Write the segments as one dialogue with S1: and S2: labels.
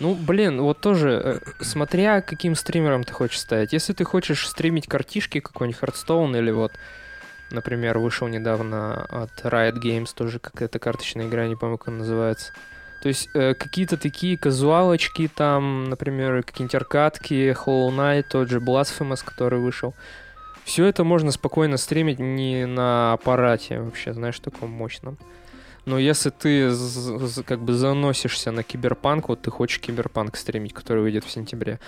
S1: Ну, блин, вот тоже, э, смотря каким стримером ты хочешь стать. Если ты хочешь стримить картишки какой-нибудь Hearthstone или вот, например, вышел недавно от Riot Games, тоже какая-то карточная игра, не помню, как она называется. То есть э, какие-то такие казуалочки там, например, какие-нибудь аркадки, Hollow Knight, тот же Blasphemous, который вышел. Все это можно спокойно стримить не на аппарате вообще, знаешь, таком мощном. Но если ты как бы заносишься на киберпанк, вот ты хочешь киберпанк стримить, который выйдет в сентябре,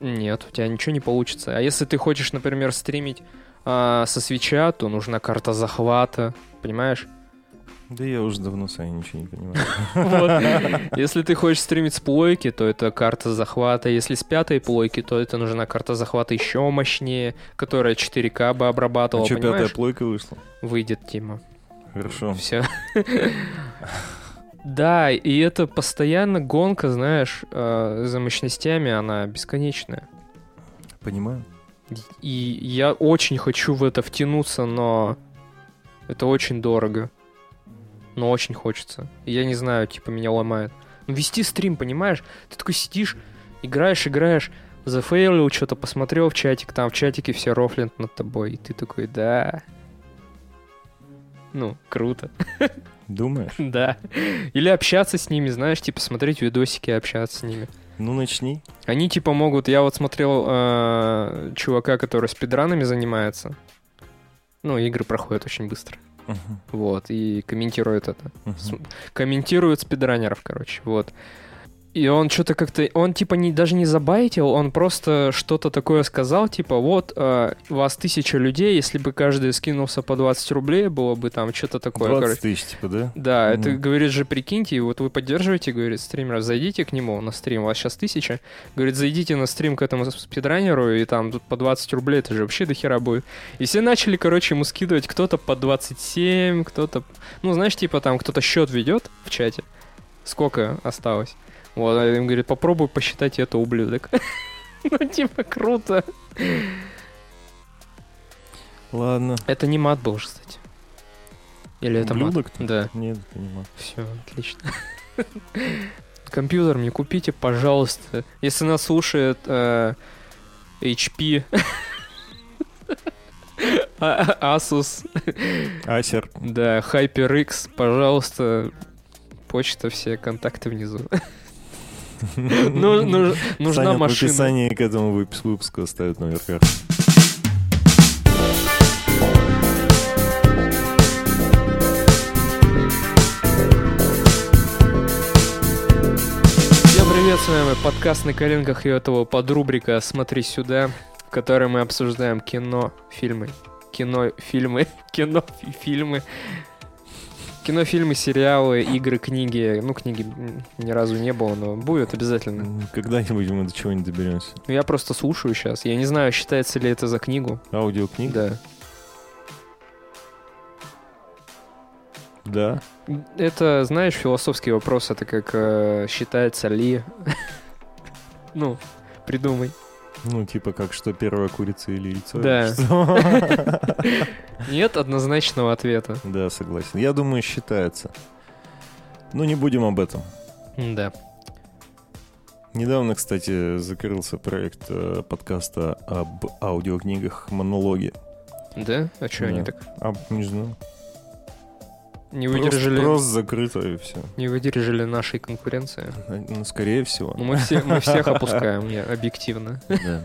S1: нет, у тебя ничего не получится. А если ты хочешь, например, стримить а, со свеча, то нужна карта захвата, понимаешь?
S2: Да я уже давно, Саня, ничего не понимаю.
S1: Если ты хочешь стримить с плойки, то это карта захвата. Если с пятой плойки, то это нужна карта захвата еще мощнее, которая 4К бы
S2: А
S1: обрабатывала,
S2: что, пятая плойка вышла?
S1: Выйдет, Тима.
S2: Хорошо.
S1: Все. Да, и это постоянно гонка, знаешь, э, за мощностями, она бесконечная.
S2: Понимаю.
S1: И я очень хочу в это втянуться, но это очень дорого. Но очень хочется. И я не знаю, типа, меня ломает. Ну, вести стрим, понимаешь? Ты такой сидишь, играешь, играешь, зафейлил, что-то посмотрел в чатик, там в чатике все рофлят над тобой. И ты такой, да. Ну, круто.
S2: Думаешь?
S1: Да. Или общаться с ними, знаешь, типа смотреть видосики и общаться с ними.
S2: Ну, начни.
S1: Они типа могут... Я вот смотрел э, чувака, который спидранами занимается. Ну, игры проходят очень быстро. Вот, и комментирует это. С- Комментирует спидранеров, короче, вот. И он что-то как-то... Он типа не, даже не забайтил, он просто что-то такое сказал, типа, вот, э, вас тысяча людей, если бы каждый скинулся по 20 рублей, было бы там что-то такое,
S2: 20
S1: короче.
S2: тысяч, типа, да?
S1: Да, это,
S2: Мгм.
S1: говорит же, прикиньте, вот вы поддерживаете, говорит, стримера, зайдите к нему на стрим, у вас сейчас тысяча, говорит, зайдите на стрим к этому спидранеру, и там тут по 20 рублей, это же вообще до хера будет. И все начали, короче, ему скидывать, кто-то по 27, кто-то, ну, знаешь, типа там кто-то счет ведет в чате, сколько осталось. Вот, а им говорит, попробуй посчитать это, ублюдок. Ну, типа, круто.
S2: Ладно.
S1: Это не мат был, кстати. Или это мат?
S2: Ублюдок?
S1: Да.
S2: Нет, понимаю.
S1: Все, отлично. Компьютер мне купите, пожалуйста. Если нас слушает э, HP, а- Asus,
S2: Асер.
S1: да, HyperX, пожалуйста, почта, все контакты внизу. Ну, ну, нужна
S2: Саня в
S1: машина.
S2: описании к этому выпуску карты.
S1: Всем привет, с вами подкаст на коленках и этого подрубрика «Смотри сюда», в которой мы обсуждаем кино, фильмы, кино, фильмы, кино, фи- фильмы, кино, фильмы, сериалы, игры, книги. Ну, книги ни разу не было, но будет обязательно.
S2: Когда-нибудь мы до чего-нибудь доберемся.
S1: Ну, Я просто слушаю сейчас. Я не знаю, считается ли это за книгу.
S2: Аудиокнига?
S1: Да.
S2: Да.
S1: Это, знаешь, философский вопрос. Это как э, считается ли... Ну, придумай.
S2: Ну, типа как, что первая курица или яйцо?
S1: Да. Нет однозначного ответа.
S2: Да, согласен. Я думаю, считается. Ну, не будем об этом.
S1: Да.
S2: Недавно, кстати, закрылся проект э, подкаста об аудиокнигах «Монологи».
S1: Да? А что они так
S2: А, не знаю.
S1: Не выдержали,
S2: просто закрыто и все.
S1: не выдержали нашей конкуренции?
S2: Ну, скорее всего.
S1: Ну, мы, все, мы всех опускаем, не, объективно.
S2: Да.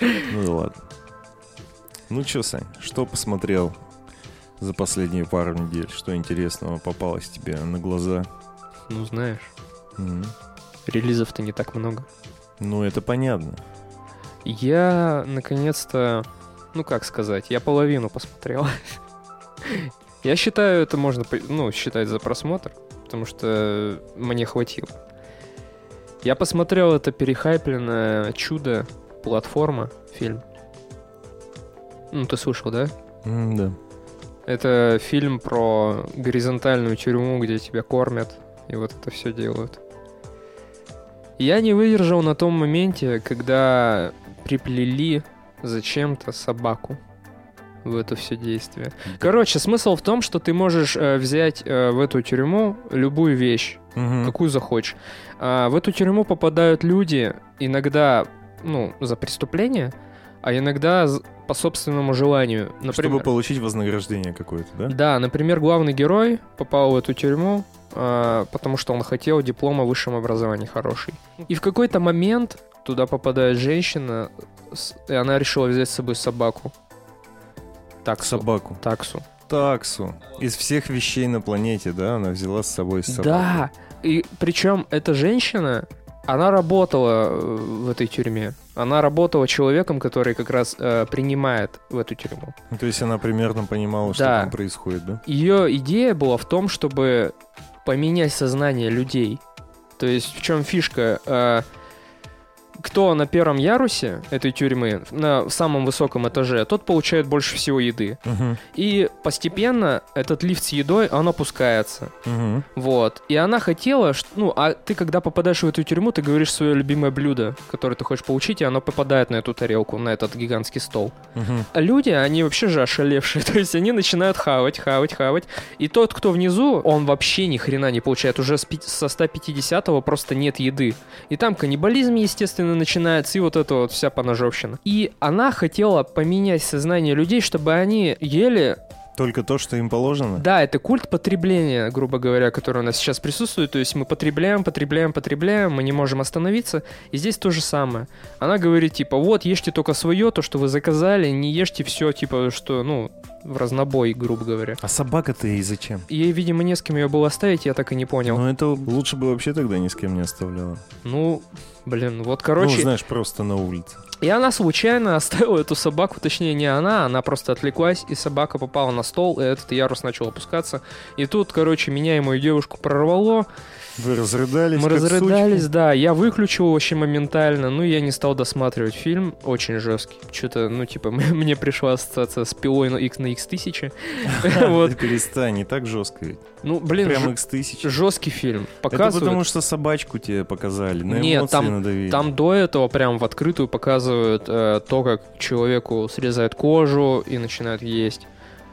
S2: Ну да ладно. Ну чё, Сань, что посмотрел за последние пару недель? Что интересного попалось тебе на глаза?
S1: Ну, знаешь, релизов-то не так много.
S2: Ну, это понятно.
S1: Я, наконец-то, ну, как сказать, я половину посмотрел. Я считаю, это можно, ну, считать за просмотр, потому что мне хватило. Я посмотрел это перехайпленное чудо платформа фильм. Ну, ты слышал, да?
S2: М, Да.
S1: Это фильм про горизонтальную тюрьму, где тебя кормят, и вот это все делают. Я не выдержал на том моменте, когда приплели зачем-то собаку в это все действие. Короче, смысл в том, что ты можешь э, взять э, в эту тюрьму любую вещь,
S2: Мгм.
S1: какую захочешь. А в эту тюрьму попадают люди иногда, ну, за преступление, а иногда по собственному желанию.
S2: Чтобы
S1: Например,
S2: получить вознаграждение какое-то, да?
S1: да, например, главный герой попал в эту тюрьму, а, потому что он хотел диплом о высшем образовании хороший. И в какой-то момент туда попадает женщина, и она решила взять с собой собаку. Таксу.
S2: Собаку.
S1: Таксу.
S2: Таксу. Из всех вещей на планете, да, она взяла с собой собаку.
S1: Да, и причем эта женщина, она работала э, в этой тюрьме. Она работала человеком, который как раз э, принимает в эту тюрьму.
S2: Ну, То есть она примерно понимала, что
S1: Да.
S2: там происходит, да?
S1: Ее идея была в том, чтобы поменять сознание людей. То есть в чем фишка? Э, кто на первом ярусе этой тюрьмы, на самом высоком этаже, тот получает больше всего еды.
S2: Мгм.
S1: И постепенно этот лифт с едой, он опускается.
S2: Мгм.
S1: Вот. И она хотела, ш- ну, а ты, когда попадаешь в эту тюрьму, ты говоришь свое любимое блюдо, которое ты хочешь получить, и оно попадает на эту тарелку, на этот гигантский стол.
S2: Мгм.
S1: А люди, они вообще же ошалевшие, то есть они начинают хавать, хавать, хавать. И тот, кто внизу, он вообще ни хрена не получает. Уже с со 150-го просто нет еды. И там каннибализм, естественно, начинается, и вот это вот вся поножовщина. И она хотела поменять сознание людей, чтобы они ели
S2: Только то, что им положено?
S1: да, это культ потребления, грубо говоря, который у нас сейчас присутствует. То есть мы потребляем, потребляем, потребляем, мы не можем остановиться. И здесь то же самое. Она говорит, типа, вот, ешьте только свое, то, что вы заказали, не ешьте все, типа, что, ну, в разнобой, грубо говоря.
S2: А собака-то ей зачем?
S1: Ей, видимо, не с кем ее было оставить, я так и не понял.
S2: Ну, это лучше бы вообще тогда ни с кем не оставляла.
S1: Ну, блин, вот,
S2: Ну,
S1: короче...
S2: знаешь, просто на улице.
S1: И она случайно оставила эту собаку, точнее не она, она просто отвлеклась, и собака попала на стол, и этот ярус начал опускаться. И тут, короче, меня и мою девушку прорвало,
S2: Вы разрыдались,
S1: мы разрыдались,
S2: сучки?
S1: да, я выключил вообще моментально, ну я не стал досматривать фильм, очень жесткий. Что-то, ну типа, мне пришла ассоциация с пилой на X на X1000. Вот,
S2: перестань, не так жестко ведь.
S1: ну блин,
S2: Прям
S1: ж-
S2: X1000.
S1: жесткий фильм.
S2: Это
S1: Показывают.
S2: потому, что собачку тебе показали, на
S1: Нет, там-. Там до этого прям в открытую показывают э, то, как человеку срезают кожу и начинают есть.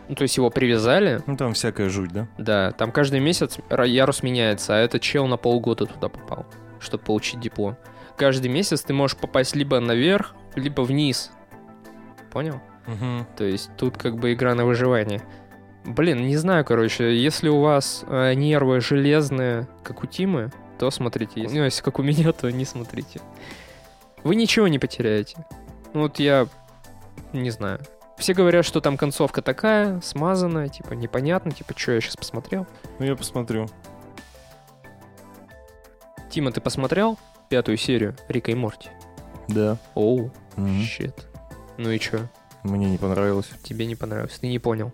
S1: Ну, то есть его привязали,
S2: Ну, там всякая жуть, да?
S1: да, там каждый месяц ярус меняется, а этот чел на полгода туда попал, чтобы получить диплом. Каждый месяц ты можешь попасть либо наверх, либо вниз. Понял? То есть тут как бы игра на выживание. Блин, не знаю, короче, если у вас э, нервы железные, как у Тимы, то смотрите. Если, ну, если как у меня, то не смотрите. Вы ничего не потеряете. Ну вот я не знаю. Все говорят, что там концовка такая, смазанная, типа непонятно, типа, что я сейчас посмотрел.
S2: Ну, я посмотрю.
S1: Тима, ты посмотрел пятую серию Рика и Морти?
S2: Да.
S1: Оу,
S2: Мгм.
S1: щит. Ну и чё?
S2: Мне не понравилось.
S1: Тебе не понравилось? Ты не понял,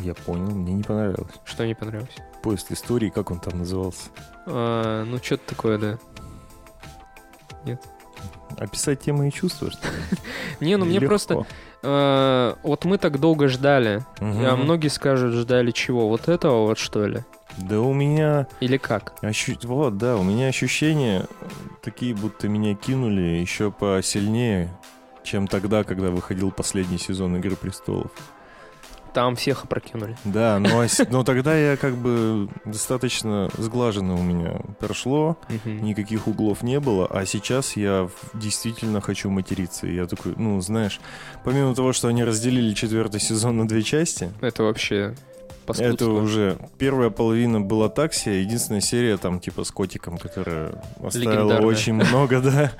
S2: Я понял, мне не понравилось.
S1: что не понравилось?
S2: Поезд истории, как он там назывался?
S1: А, ну, что-то такое, да.
S2: Описать темы и чувства, что ли?
S1: Не, ну мне просто... э, вот мы так долго ждали. А многие скажут, ждали чего? Вот этого вот, что ли?
S2: Да у меня...
S1: Или как?
S2: ощу- Вот, да, у меня ощущения такие, будто меня кинули еще посильнее, чем тогда, когда выходил последний сезон «Игры престолов».
S1: Там всех опрокинули.
S2: Да, но, но тогда я как бы достаточно сглаженно у меня прошло, никаких углов не было, а сейчас я действительно хочу материться. Я такой, ну, знаешь, помимо того, что они разделили четвертый сезон на две части,
S1: Это вообще
S2: это
S1: паскудство.
S2: уже первая половина была такси, единственная серия там типа с котиком, которая оставила очень много, да,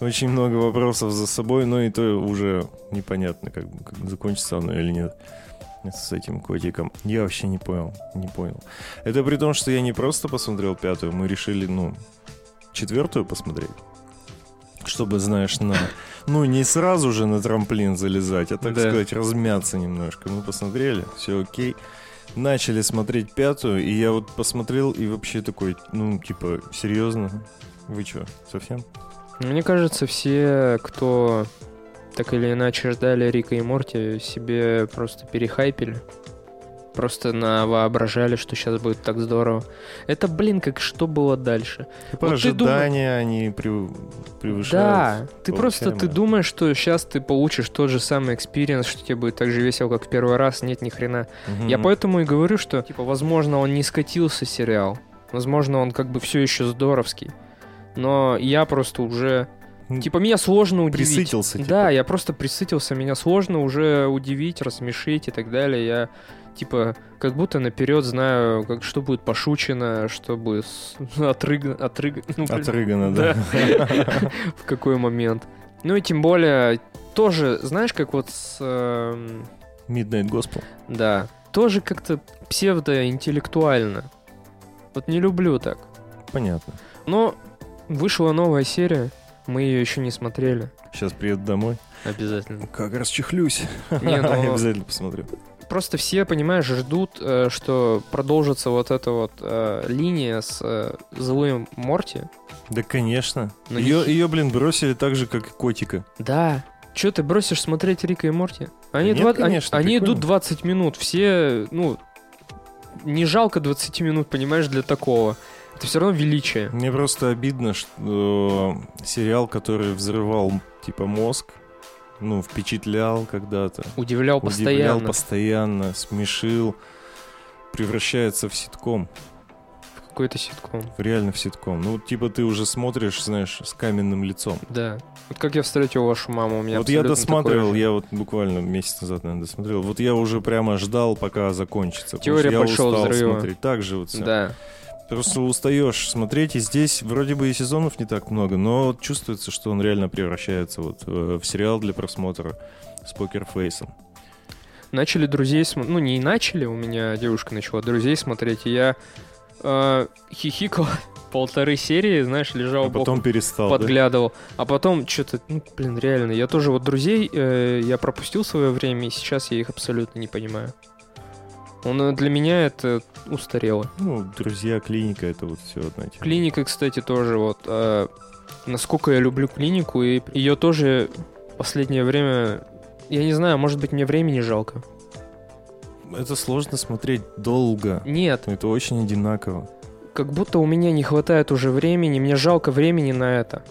S2: очень много вопросов за собой, но и то уже непонятно, как, как закончится оно или нет с этим котиком. Я вообще не понял, не понял. Это при том, что я не просто посмотрел пятую, мы решили, ну, четвертую посмотреть. Чтобы, знаешь, на... Ну, не сразу же на трамплин залезать, а, так
S1: Да.
S2: сказать, размяться немножко. Мы посмотрели, все окей. Начали смотреть пятую, и я вот посмотрел и вообще такой, ну, типа, серьезно? Вы что, совсем?
S1: Мне кажется, все, кто так или иначе ждали Рика и Морти, себе просто перехайпили. Просто навоображали, что сейчас будет так здорово. Это, блин, как что было дальше?
S2: Типа
S1: Вот ты дум-
S2: ожидания, они прев- превышают.
S1: Да, ты просто ты думаешь, что сейчас ты получишь тот же самый experience, что тебе будет так же весело, как в первый раз. Нет, ни хрена.
S2: Мгм.
S1: Я поэтому и говорю, что, типа, возможно, он не скатился сериал. Возможно, он как бы все еще здоровский. Но я просто уже... Типа, меня сложно удивить.
S2: Присытился, типа.
S1: Да, я просто присытился, меня сложно уже удивить, рассмешить и так далее. Я, типа, как будто наперед знаю, как, что будет пошучено, что будет отрыг... отрыг... ну,
S2: Отрыгано, да.
S1: в какой момент. Ну и тем более, тоже, знаешь, как вот с... эм,
S2: Midnight Gospel.
S1: Да, тоже как-то псевдоинтеллектуально. Вот не люблю так.
S2: Понятно.
S1: Но вышла новая серия, мы ее еще не смотрели.
S2: Сейчас приеду домой.
S1: Обязательно.
S2: Как расчехлюсь.
S1: Не, ну-
S2: Я обязательно посмотрю.
S1: Просто все, понимаешь, ждут, э, что продолжится вот эта вот э, линия с э, злым Морти.
S2: Да, конечно.
S1: Но
S2: Ее,
S1: не-
S2: ее, блин, бросили так же, как и котика.
S1: Да. Че ты бросишь смотреть Рика и Морти? Они,
S2: нет,
S1: два- они-
S2: конечно,
S1: они
S2: прикольно.
S1: идут 20 минут. Все, ну, не жалко 20 минут, понимаешь, для такого. Это все равно величие.
S2: Мне просто обидно, что сериал, который взрывал, типа, мозг, ну, впечатлял когда-то,
S1: Удивлял
S2: удивлял
S1: постоянно.
S2: постоянно, смешил, превращается в ситком,
S1: В какой-то ситком.
S2: в реально в ситком. Ну, типа, ты уже смотришь, знаешь, с каменным лицом.
S1: Да. Вот как я встретил вашу маму, у меня
S2: вот я досматривал, я вот буквально месяц назад, наверное, досмотрел. Вот я уже прямо ждал, пока закончится.
S1: Теория
S2: я
S1: большого
S2: устал
S1: взрыва.
S2: смотреть. Так же вот всё.
S1: Да.
S2: Просто устаешь смотреть, и здесь вроде бы и сезонов не так много, но чувствуется, что он реально превращается вот э, в сериал для просмотра с покерфейсом.
S1: Начали друзей смотреть. Ну, не начали, у меня девушка начала друзей смотреть, и я э, хихикал полторы серии, знаешь, лежал
S2: А потом
S1: боком,
S2: перестал, да?
S1: подглядывал. А потом что-то, ну, блин, реально, я тоже вот друзей, э, я пропустил свое время, и сейчас я их абсолютно не понимаю. Он э, для меня это устарело.
S2: Ну, друзья, клиника, это вот все одна тема.
S1: Клиника, кстати, тоже вот. э, насколько я люблю клинику, и ее тоже последнее время. Я не знаю, может быть, мне времени жалко.
S2: Это сложно смотреть долго.
S1: Нет,
S2: Это очень одинаково.
S1: как будто у меня не хватает уже времени, мне жалко времени на это.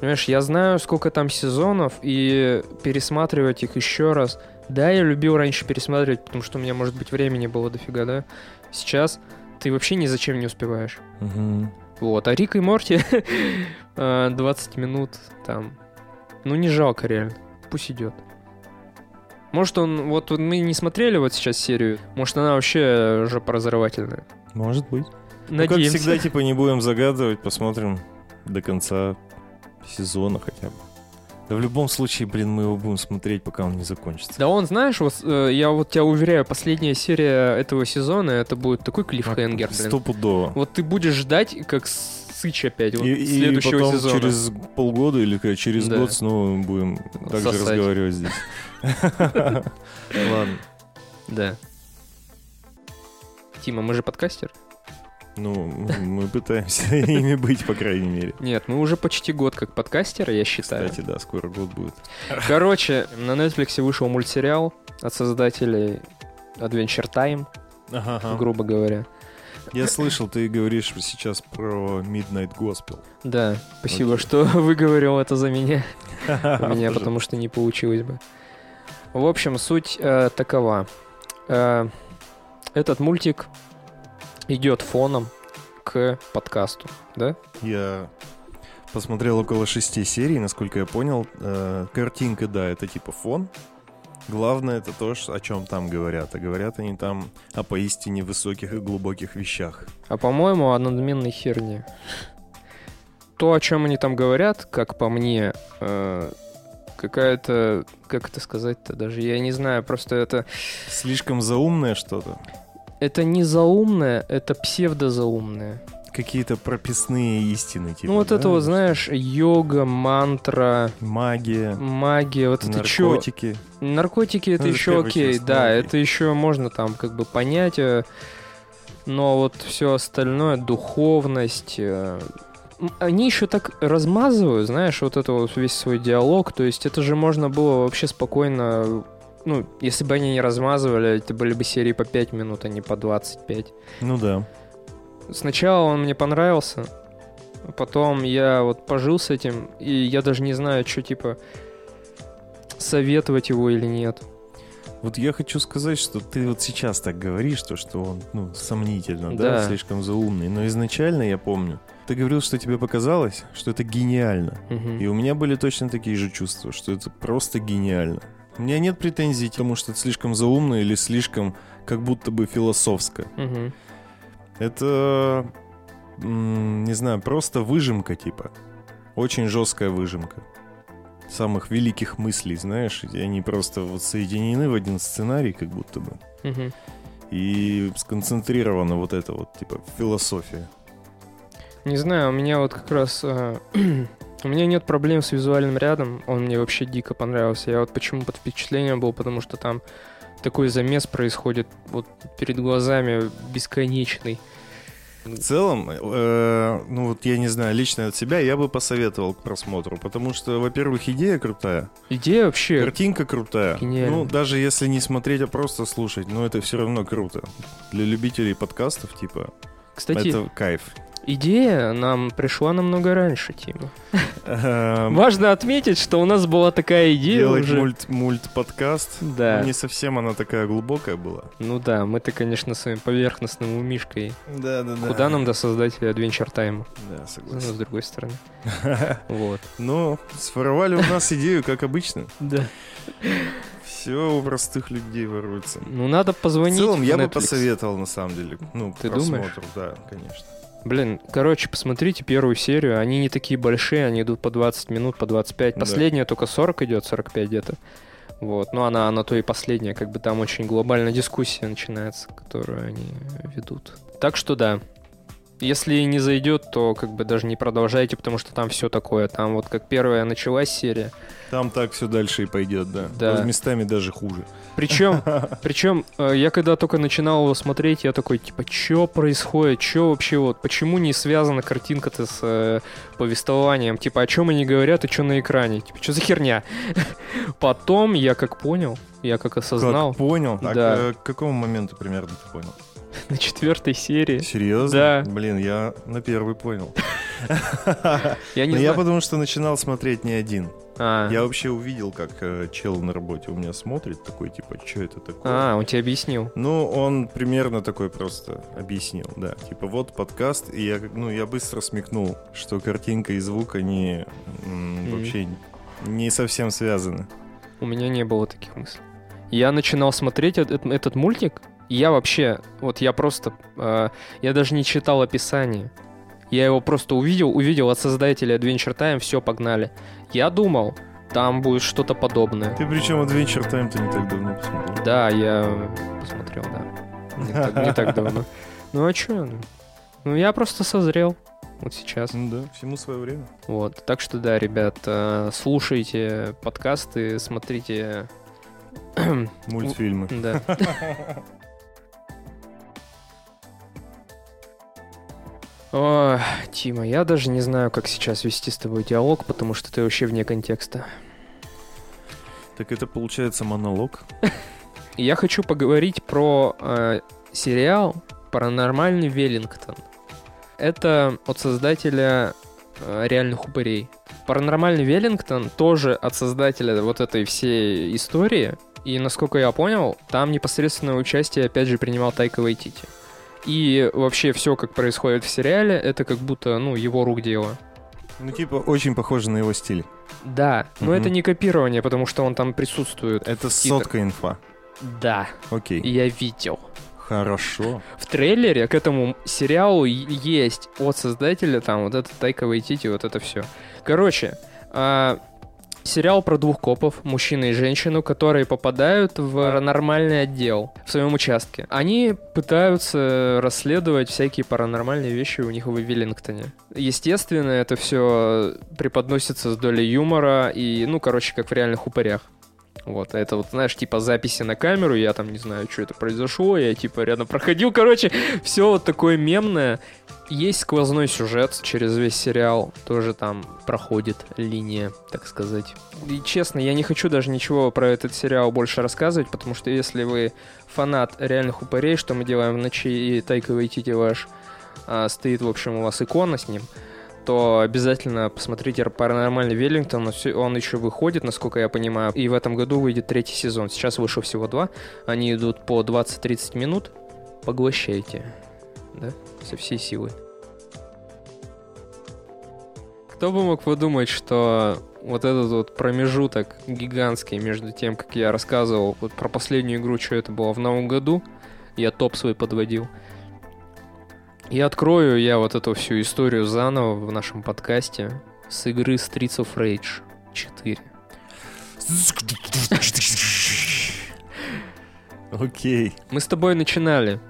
S1: Понимаешь, я знаю, сколько там сезонов, и пересматривать их еще раз. Да, я любил раньше пересматривать, потому что у меня, может быть, времени было дофига, да? Сейчас ты вообще ни зачем не успеваешь.
S2: Мгм.
S1: Вот, а Рик и Морти э, 20 минут там. Ну, не жалко, реально. Пусть идет. Может, он... Вот мы не смотрели вот сейчас серию. Может, она вообще жопоразрывательная.
S2: Может быть. Ну, как
S1: Надеемся.
S2: всегда, типа, не будем загадывать, посмотрим до конца сезона хотя бы. Да в любом случае, блин, мы его будем смотреть, пока он не закончится.
S1: Да он, знаешь, вот, э, я вот тебя уверяю, последняя серия этого сезона, это будет такой клиффхенгер, блин.
S2: Стопудово.
S1: Вот ты будешь ждать, как сыч опять, вот,
S2: И, и
S1: следующего
S2: потом
S1: сезона.
S2: через полгода или как, через
S1: Да.
S2: год снова будем также
S1: Сосать.
S2: разговаривать здесь. Ладно.
S1: Да. Тима, мы же подкастер?
S2: Ну, мы пытаемся ими быть, по крайней мере.
S1: Нет, мы уже почти год как подкастеры, я считаю.
S2: Кстати, да, скоро год будет.
S1: Короче, на Netflix вышел мультсериал от создателей Adventure Time, грубо говоря.
S2: Я слышал, ты говоришь сейчас про Midnight Gospel.
S1: Да, спасибо,
S2: Окей.
S1: что выговорил это за меня. У меня, потому что не получилось бы. В общем, суть э, такова. Э, этот мультик идет фоном к подкасту, да?
S2: Я посмотрел около шести серий, насколько я понял. Э, Картинка, да, это типа фон. Главное это то, о чем там говорят. А говорят они там о поистине высоких и глубоких вещах.
S1: А по-моему, о надменной херне. То, о чем они там говорят, как по мне, э, какая-то, как это сказать-то даже, я не знаю, просто это,
S2: Слишком заумное что-то.
S1: Это не заумное, это псевдозаумное.
S2: Какие-то прописные истины, типа.
S1: ну вот
S2: да?
S1: это вот, знаешь, йога, мантра,
S2: Магия,
S1: магия, вот это чё?
S2: наркотики.
S1: Наркотики это
S2: Ну,
S1: еще окей,
S2: часть,
S1: да, это еще можно там как бы понять, э, но вот все остальное, духовность, э, они еще так размазывают, знаешь, вот это вот весь свой диалог, то есть это же можно было вообще спокойно, ну, если бы они не размазывали, это были бы серии по 5 минут, а не по 25.
S2: Ну да.
S1: Сначала он мне понравился, потом я вот пожил с этим, и я даже не знаю, что типа советовать его или нет.
S2: Вот я хочу сказать, что ты вот сейчас так говоришь, то, что он, ну, сомнительно, да,
S1: Да.
S2: слишком заумный. Но изначально я помню, ты говорил, что тебе показалось, что это гениально.
S1: Мгм.
S2: И у меня были точно такие же чувства, что это просто гениально. У меня нет претензий к тому, что это слишком заумно или слишком как будто бы философско.
S1: Мгм.
S2: Это, не знаю, просто выжимка типа. Очень жесткая выжимка. Самых великих мыслей, знаешь, и они просто вот соединены в один сценарий, как будто бы.
S1: Мгм.
S2: И сконцентрирована вот эта вот, типа, философия.
S1: Не знаю, у меня вот как раз... э, у меня нет проблем с визуальным рядом, он мне вообще дико понравился. Я вот почему под впечатлением был, потому что там такой замес происходит вот перед глазами бесконечный.
S2: В целом, э, ну вот я не знаю, лично от себя я бы посоветовал к просмотру, потому что, во-первых, идея крутая,
S1: Идея вообще...
S2: картинка крутая.
S1: Гениально.
S2: Ну, даже если не смотреть, а просто слушать, но это все равно круто. Для любителей подкастов, типа,
S1: Кстати,
S2: это кайф.
S1: Идея нам пришла намного раньше, Тима.
S2: Эм,
S1: Важно отметить, что у нас была такая идея
S2: Делать
S1: уже.
S2: мульт, мульт-подкаст.
S1: Да.
S2: Не совсем она такая глубокая была.
S1: Ну да, мы-то, конечно, своим поверхностным умишкой.
S2: Да, да, да.
S1: Куда нам до создателя Adventure Time?
S2: Да,
S1: Ну, с
S2: согласен.
S1: другой стороны. Вот.
S2: Ну, своровали у нас идею, как обычно.
S1: Да.
S2: Все у простых людей воруется.
S1: Ну, надо
S2: В
S1: позвонить
S2: целом,
S1: в
S2: я бы посоветовал, на самом деле. Ну,
S1: Ты думаешь?
S2: просмотру, да, конечно.
S1: Блин, короче, посмотрите первую серию. Они не такие большие, они идут по 20 минут, по 25.
S2: Да.
S1: Последняя только 40 идет, 45 где-то. Вот. Ну, она, она то и последняя, как бы там очень глобальная дискуссия начинается, которую они ведут. Так что да. Если не зайдет, то как бы даже не продолжайте, потому что там все такое. Там вот как первая началась серия.
S2: Там так все дальше и пойдет, да.
S1: Да.
S2: С местами даже хуже.
S1: Причем, причем э, я когда только начинал его смотреть, я такой, типа, что происходит, что вообще вот, почему не связана картинка-то с э, повествованием, типа, о чем они говорят и что на экране, типа, что за херня? Потом я как понял, я как осознал,
S2: Как понял? А
S1: Да.
S2: к, к какому моменту примерно ты понял?
S1: на четвертой серии,
S2: Серьезно?
S1: Да.
S2: Блин, я на первый понял.
S1: я не
S2: Но я потому что начинал смотреть не один.
S1: А,
S2: Я вообще увидел, как э, чел на работе у меня смотрит, такой, типа, что это такое?
S1: а, он тебе объяснил.
S2: Ну, он примерно такой просто объяснил, да. Типа, вот подкаст, и я, ну, я быстро смекнул, что картинка и звук, они вообще не совсем связаны.
S1: У меня не было таких мыслей. Я начинал смотреть этот, этот мультик, я вообще, вот я просто, э, я даже не читал описание. Я его просто увидел, увидел от создателя Adventure Time, все, погнали. Я думал, там будет что-то подобное.
S2: Ты причем Adventure Time ты не так давно посмотрел.
S1: Да, я посмотрел, да. Не так, не так давно. Ну а чё? Ну я просто созрел. Вот сейчас.
S2: Ну да, всему свое время.
S1: Вот. Так что да, ребят, э, слушайте подкасты, смотрите.
S2: Мультфильмы.
S1: Да. Ой, Тима, я даже не знаю, как сейчас вести с тобой диалог, потому что ты вообще вне контекста.
S2: Так это получается монолог?
S1: Я хочу поговорить про э, сериал «Паранормальный Веллингтон». Это от создателя э, «Реальных упырей». «Паранормальный Веллингтон» тоже от создателя вот этой всей истории. И, насколько я понял, там непосредственное участие, опять же, принимал Тайка Вайтити. И вообще все, как происходит в сериале, это как будто, ну, его рук дело.
S2: Ну, типа, очень похоже на его стиль.
S1: Да, но
S2: Мгм.
S1: это не копирование, потому что он там присутствует.
S2: Это сотка инфа.
S1: Да,
S2: Окей.
S1: я видел.
S2: Хорошо.
S1: В трейлере к этому сериалу есть от создателя там вот это Тайка Вайтити, вот это все. Короче, а, сериал про двух копов, мужчину и женщину, которые попадают в нормальный отдел в своем участке. Они пытаются расследовать всякие паранормальные вещи у них в Веллингтоне. Естественно, это все преподносится с долей юмора и, ну, короче, как в реальных упырях. Вот, это вот, знаешь, типа записи на камеру, я там не знаю, что это произошло, я типа рядом проходил, короче, все вот такое мемное. Есть сквозной сюжет через весь сериал, тоже там проходит линия, так сказать. И честно, я не хочу даже ничего про этот сериал больше рассказывать, потому что если вы фанат реальных упырей, что мы делаем в ночи, и Тайка Вайтити ваш а, стоит, в общем, у вас икона с ним, то обязательно посмотрите «Паранормальный Веллингтон». Он еще выходит, насколько я понимаю. И в этом году выйдет третий сезон. Сейчас вышел всего два. Они идут по 20-30 минут. Поглощайте. Да? Со всей силы. Кто бы мог подумать, что вот этот вот промежуток гигантский между тем, как я рассказывал вот про последнюю игру, что это было в новом году, я топ свой подводил. И открою я вот эту всю историю заново в нашем подкасте с игры Streets of Rage 4.
S2: Окей.
S1: Мы с тобой начинали.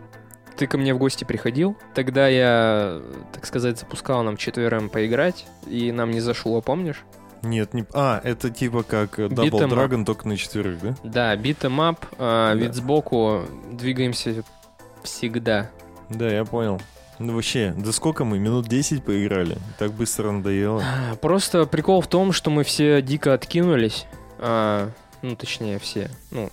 S1: Ты ко мне в гости приходил. Тогда я, так сказать, запускал нам четвером поиграть, и нам не зашло, помнишь?
S2: Нет, не... А, это типа как э, Double Dragon, только на четверых, да?
S1: Да, beat 'em up,
S2: Да.
S1: вид сбоку, двигаемся всегда.
S2: Да, я понял. Ну вообще, да сколько мы? Минут 10 поиграли? Так быстро надоело.
S1: А, Просто прикол в том, что мы все дико откинулись. А, ну, точнее, все. Ну,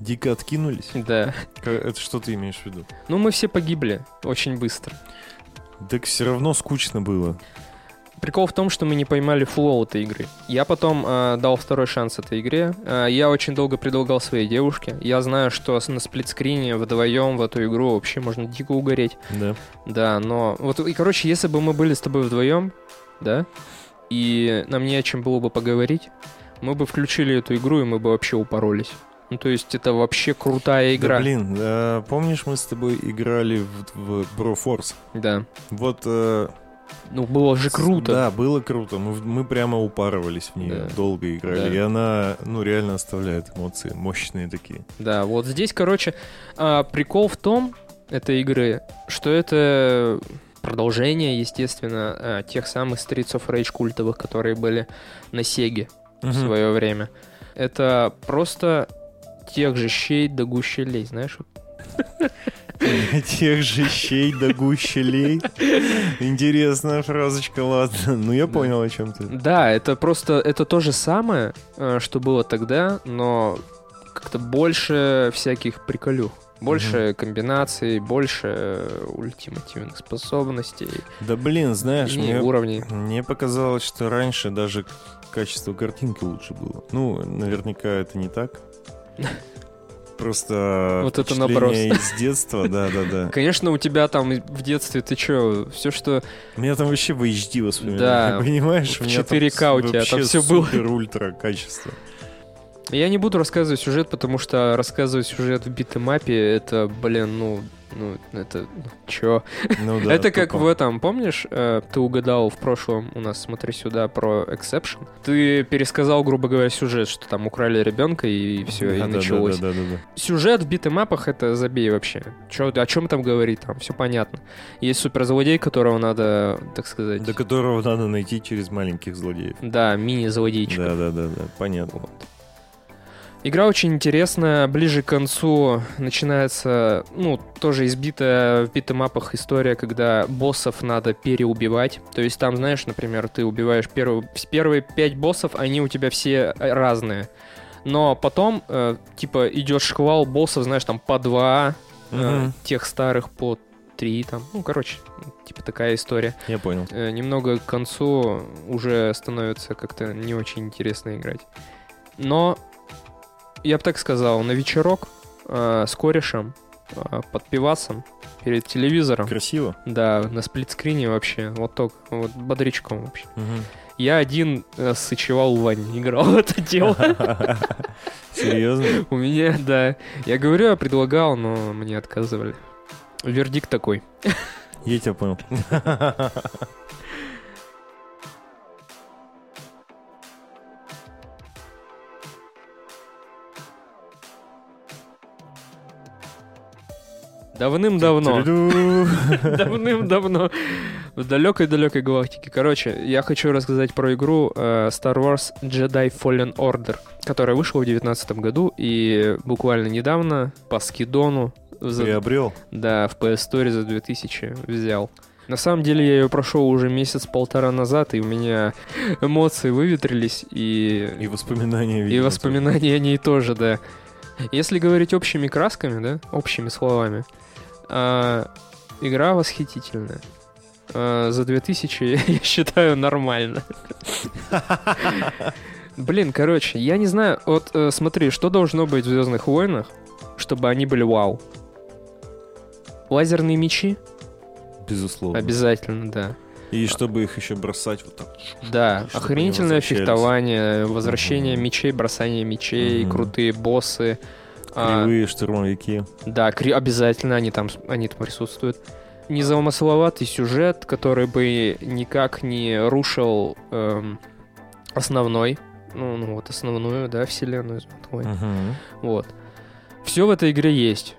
S2: Дико откинулись?
S1: да.
S2: Это что ты имеешь в виду?
S1: Ну, мы все погибли очень быстро.
S2: Так все равно скучно было.
S1: Прикол в том, что мы не поймали флоу этой игры. Я потом э, дал второй шанс этой игре. Э, я очень долго предлагал своей девушке. Я знаю, что на сплитскрине вдвоем в эту игру вообще можно дико угореть.
S2: Да.
S1: Да, но... Вот, и, короче, если бы мы были с тобой вдвоем, да, и нам не о чем было бы поговорить, мы бы включили эту игру, и мы бы вообще упоролись. Ну, то есть это вообще крутая игра.
S2: Да блин, э, помнишь, мы с тобой играли в, в Broforce?
S1: Да.
S2: Вот... э,
S1: Ну, было же круто.
S2: Да, было круто. Мы, в- мы прямо упарывались в нее,
S1: Да.
S2: долго играли.
S1: Да.
S2: И она, ну, реально оставляет эмоции мощные такие.
S1: Да, вот здесь, короче, а, прикол в том этой игры, что это продолжение, естественно, а, тех самых Streets of Rage культовых, которые были на Сеге в
S2: Мгм.
S1: свое время. Это просто тех же щей да гущелей, знаешь?
S2: Тех же щей да гущелей. Интересная фразочка, ладно. Ну, я понял, о чем ты.
S1: Да, это просто, это то же самое, э, что было тогда, но как-то больше всяких приколюх. Больше комбинаций, больше э, ультимативных способностей
S2: Да блин, знаешь, мне,
S1: уровней.
S2: мне показалось, что раньше даже качество картинки лучше было. Ну, наверняка это не так. Просто
S1: Вот это наброс.
S2: из детства, да-да-да.
S1: Конечно, у тебя там в детстве ты чё, все, что...
S2: У меня там вообще в HD воспоминания,
S1: Да,
S2: понимаешь?
S1: в
S2: У меня там
S1: 4К у тебя там всё было.
S2: супер-ультра качество.
S1: Я не буду рассказывать сюжет, потому что рассказывать сюжет в битэмапе, это, блин, ну, ну, это... Чё?
S2: Ну да,
S1: это как в этом, помнишь, э, ты угадал в прошлом у нас, смотри сюда, про Exception? Ты пересказал, грубо говоря, сюжет, что там украли ребенка и все, и
S2: Да, да,
S1: началось.
S2: Да, да, да, да.
S1: Сюжет в битэмапах это забей вообще. Чё, о чем там говорить, там все понятно. Есть суперзлодей, которого надо, так сказать...
S2: До которого надо найти через маленьких злодеев.
S1: Да, мини-злодейчик.
S2: Да, да, да, да, понятно.
S1: Игра очень интересная, ближе к концу начинается, ну, тоже избитая в битэмапах история, когда боссов надо переубивать. То есть там, знаешь, например, ты убиваешь первые, первые пять боссов, они у тебя все э, разные. Но потом, э, типа, идет шквал боссов, знаешь, там по два, э,
S2: Мгм.
S1: тех старых по три, там, ну, короче, типа такая история.
S2: Я понял.
S1: Э, немного к концу уже становится как-то не очень интересно играть. Но, я бы так сказал, на вечерок э, с корешем, э, под пивасом, перед телевизором,
S2: Красиво.
S1: да, на сплитскрине вообще, вот так, вот бодрячком вообще.
S2: Мгм.
S1: Я один э, сычевал в ванне, играл в это дело.
S2: Серьезно?
S1: У меня, да. Я говорю, я предлагал, но мне отказывали. Вердикт такой.
S2: Я тебя понял.
S1: Давным-давно. Давным-давно. В далекой-далекой галактике. Короче, я хочу рассказать про игру э, Star Wars Jedi Fallen Order, которая вышла в 2019 году и буквально недавно по скидону за-
S2: Приобрел.
S1: да, в PS Store за 2000 взял. На самом деле я ее прошел уже месяц-полтора назад, и у меня эмоции выветрились, и,
S2: И воспоминания,
S1: и
S2: видимо,
S1: воспоминания о ней тоже, да. Если говорить общими красками, да, общими словами, а, игра восхитительная. э, за 2000 я считаю нормально. Блин, короче, я не знаю, вот э, смотри, что должно быть в Звездных войнах, чтобы они были вау. Лазерные мечи?
S2: Безусловно.
S1: Обязательно, да.
S2: И чтобы их еще бросать вот так.
S1: Да, охренительное фехтование, возвращение
S2: Мгм.
S1: мечей, бросание мечей,
S2: Мгм.
S1: крутые боссы. А,
S2: Кривые штурмовики.
S1: Да, кри- обязательно они там, они там присутствуют. Незамысловатый сюжет, который бы никак не рушил эм, основной, ну, ну вот основную, да, вселенную.
S2: Мгм.
S1: Вот. Все в этой игре есть.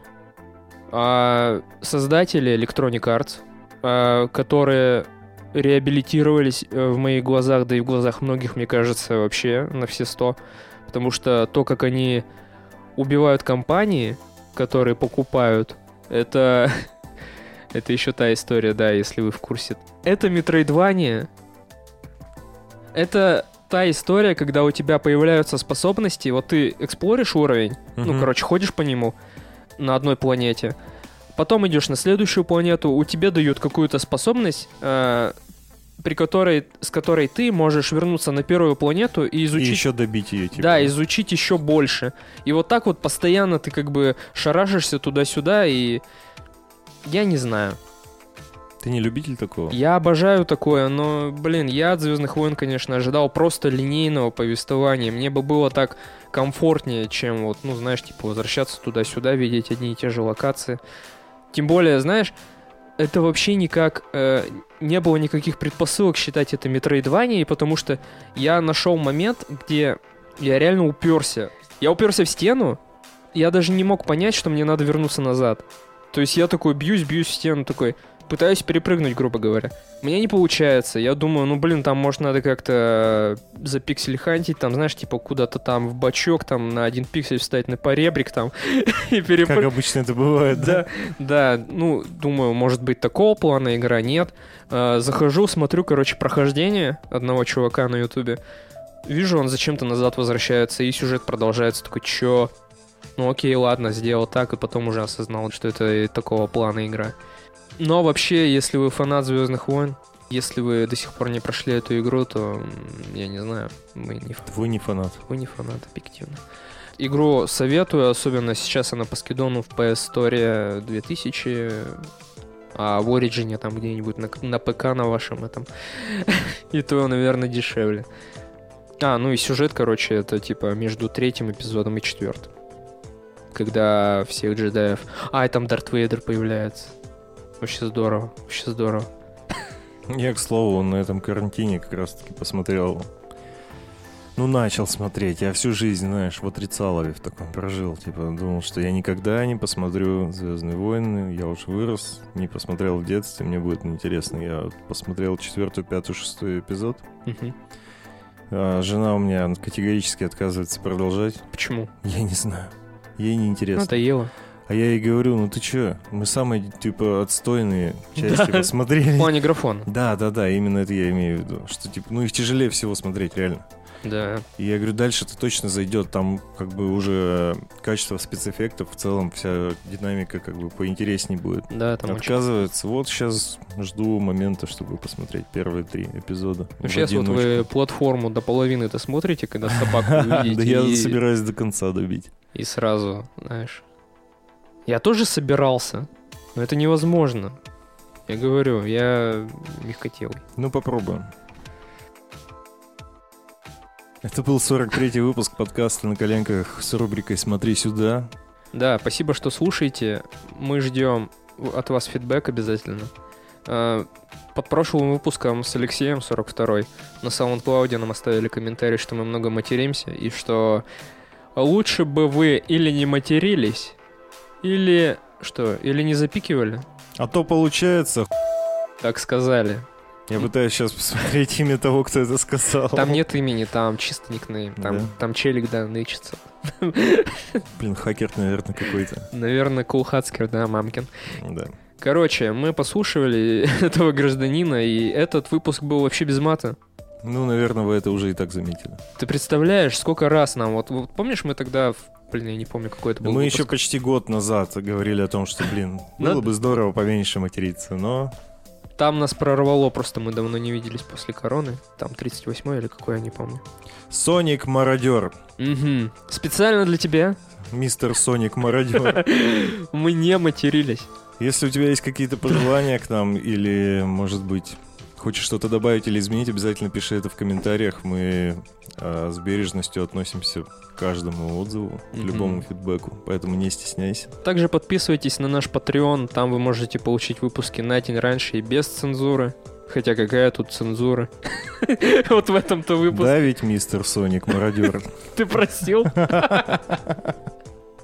S1: А создатели Electronic Arts, а, которые реабилитировались э, в моих глазах, да и в глазах многих, мне кажется, вообще на все сто. Потому что то, как они убивают компании, которые покупают, это... это еще та история, да, если вы в курсе. Это Metroidvania. Это та история, когда у тебя появляются способности, вот ты эксплоришь уровень, ну,
S2: Мгм.
S1: короче, ходишь по нему на одной планете, потом идешь на следующую планету, у тебя дают какую-то способность, э, при которой, с которой ты можешь вернуться на первую планету и
S2: И
S1: изучить
S2: еще добить ее, типа.
S1: да, изучить еще больше. И вот так вот постоянно ты как бы шарашишься туда-сюда, и я не знаю.
S2: Ты не любитель такого?
S1: Я обожаю такое, но, блин, я от Звездных войн, конечно, ожидал просто линейного повествования. Мне бы было так комфортнее, чем вот, ну, знаешь, типа возвращаться туда-сюда, видеть одни и те же локации. Тем более, знаешь, это вообще никак э, не было никаких предпосылок считать это метроидванией, потому что я нашел момент, где я реально уперся. Я уперся в стену, я даже не мог понять, что мне надо вернуться назад. То есть я такой бьюсь, бьюсь в стену, такой пытаюсь перепрыгнуть, грубо говоря. Мне не получается. Я думаю, ну блин, там может надо как-то за пиксель хантить, там, знаешь, типа куда-то там в бачок, там на один пиксель встать на поребрик там и
S2: Как
S1: перепрыгнуть.
S2: обычно это бывает, да?
S1: Да, ну, думаю, может быть, такого плана игра нет. А, захожу, смотрю, короче, прохождение одного чувака на ютубе. Вижу, он зачем-то назад возвращается, и сюжет продолжается. Такой, чё? Ну окей, ладно, сделал так, и потом уже осознал, что это такого плана игра. Но вообще, если вы фанат Звездных войн, если вы до сих пор не прошли эту игру, то я не знаю, вы не, ф-
S2: Твой не фанат.
S1: вы не фанат, объективно. Игру советую, особенно сейчас она по скидону в PS Store 2000, а в Origin там где-нибудь на, на ПК на вашем этом. И то, наверное, дешевле. А, ну и сюжет, короче, это типа между третьим эпизодом и четвертым. Когда всех джедаев... А, и там Дарт Вейдер появляется. Вообще здорово, вообще здорово.
S2: Я, к слову, на этом карантине как раз-таки посмотрел... Ну, начал смотреть. Я всю жизнь, знаешь, в отрицалове в таком прожил. Типа, думал, что я никогда не посмотрю «Звездные войны». Я уж вырос, не посмотрел в детстве. Мне будет неинтересно. Я посмотрел четвертый, пятый, шестой эпизод. А жена у меня категорически отказывается продолжать.
S1: Почему?
S2: Я не знаю. Ей неинтересно.
S1: Надоело.
S2: А я ей говорю, ну ты чё, мы самые, типа, отстойные части
S1: Да.
S2: посмотрели.
S1: В плане графона.
S2: Да, да, да, именно это я имею в виду. Что, типа, ну их тяжелее всего смотреть, реально.
S1: Да.
S2: И я говорю, дальше это точно зайдет. Там, как бы, уже качество спецэффектов, в целом, вся динамика, как бы, поинтереснее будет.
S1: Да, там очень
S2: Отказывается. Вот сейчас жду момента, чтобы посмотреть первые три эпизода.
S1: Ну, сейчас вот вы платформу до половины-то смотрите, когда собаку
S2: Да
S1: увидите,
S2: я
S1: и,
S2: собираюсь до конца добить.
S1: и сразу, знаешь. Я тоже собирался, но это невозможно. Я говорю, я мягкотелый.
S2: Ну, попробуем. Это был 43-й выпуск подкаста «На коленках» с рубрикой «Смотри сюда».
S1: Да, спасибо, что слушаете. Мы ждем от вас фидбэк обязательно. А, Под прошлым выпуском с Алексеем 42 на SoundCloud нам оставили комментарий, что мы много материмся, и что лучше бы вы или не матерились, или что, или не запикивали,
S2: А то получается...
S1: так сказали.
S2: Я пытаюсь сейчас посмотреть имя того, кто это сказал.
S1: Там нет имени, там чисто никнейм, там,
S2: Да?
S1: там челик, да, нычится.
S2: Блин, хакер, наверное, какой-то.
S1: Наверное, Кулхацкер, да, мамкин.
S2: Да.
S1: Короче, мы послушивали этого гражданина, и этот выпуск был вообще без мата.
S2: Ну, наверное, вы это уже и так заметили.
S1: Ты представляешь, сколько раз нам, вот, вот помнишь, мы тогда, в- блин, я не помню, какой это был
S2: Мы
S1: выпуск.
S2: еще почти год назад говорили о том, что, блин, было бы здорово поменьше материться, но
S1: Там нас прорвало, просто мы давно не виделись после короны. Там 38 или какой, я не помню.
S2: Соник Мародер.
S1: Угу. Специально для тебя
S2: Мистер Соник Мародер.
S1: мы не матерились.
S2: Если у тебя есть какие-то пожелания к нам или, может быть, хочешь что-то добавить или изменить, обязательно пиши это в комментариях. Мы а, с бережностью относимся к каждому отзыву, к
S1: Мгм.
S2: любому фидбэку, поэтому не стесняйся.
S1: Также подписывайтесь на наш Patreon, там вы можете получить выпуски на день раньше и без цензуры. Хотя какая тут цензура? Вот в этом-то выпуске.
S2: Да ведь, мистер Соник Мародер.
S1: Ты просил?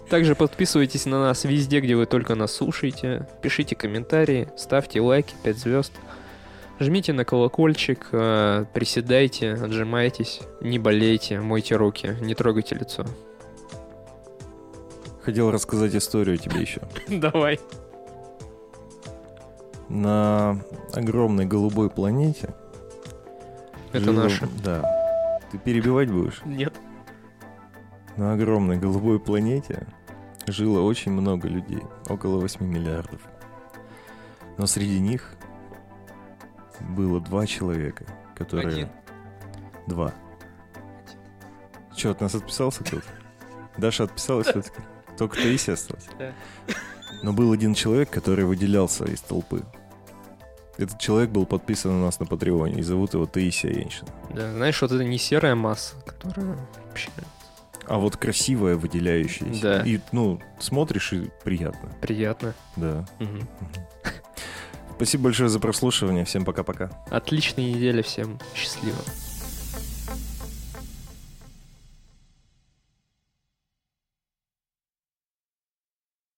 S1: Также подписывайтесь на нас везде, где вы только нас слушаете. Пишите комментарии, ставьте лайки, 5 звезд. Жмите на колокольчик, э, приседайте, отжимайтесь, не болейте, мойте руки, не трогайте лицо.
S2: Хотел рассказать историю тебе еще.
S1: Давай.
S2: На огромной голубой планете...
S1: Это наше.
S2: Да. Ты перебивать будешь?
S1: Нет.
S2: На огромной голубой планете жило очень много людей, около 8 миллиардов. Но среди них было два человека, которые...
S1: Один.
S2: Два. Че, от нас отписался кто-то? Даша отписалась все-таки? Только Таисия осталась?
S1: Да.
S2: Но был один человек, который выделялся из толпы. Этот человек был подписан у нас на Патреоне, и зовут его Таисия Еншин.
S1: Да, знаешь, вот это не серая масса, которая вообще
S2: А вот красивая, выделяющаяся.
S1: Да.
S2: И, ну, смотришь, и приятно.
S1: приятно.
S2: Да.
S1: Мгм.
S2: Спасибо большое за прослушивание. Всем пока-пока.
S1: Отличной недели всем. Счастливо.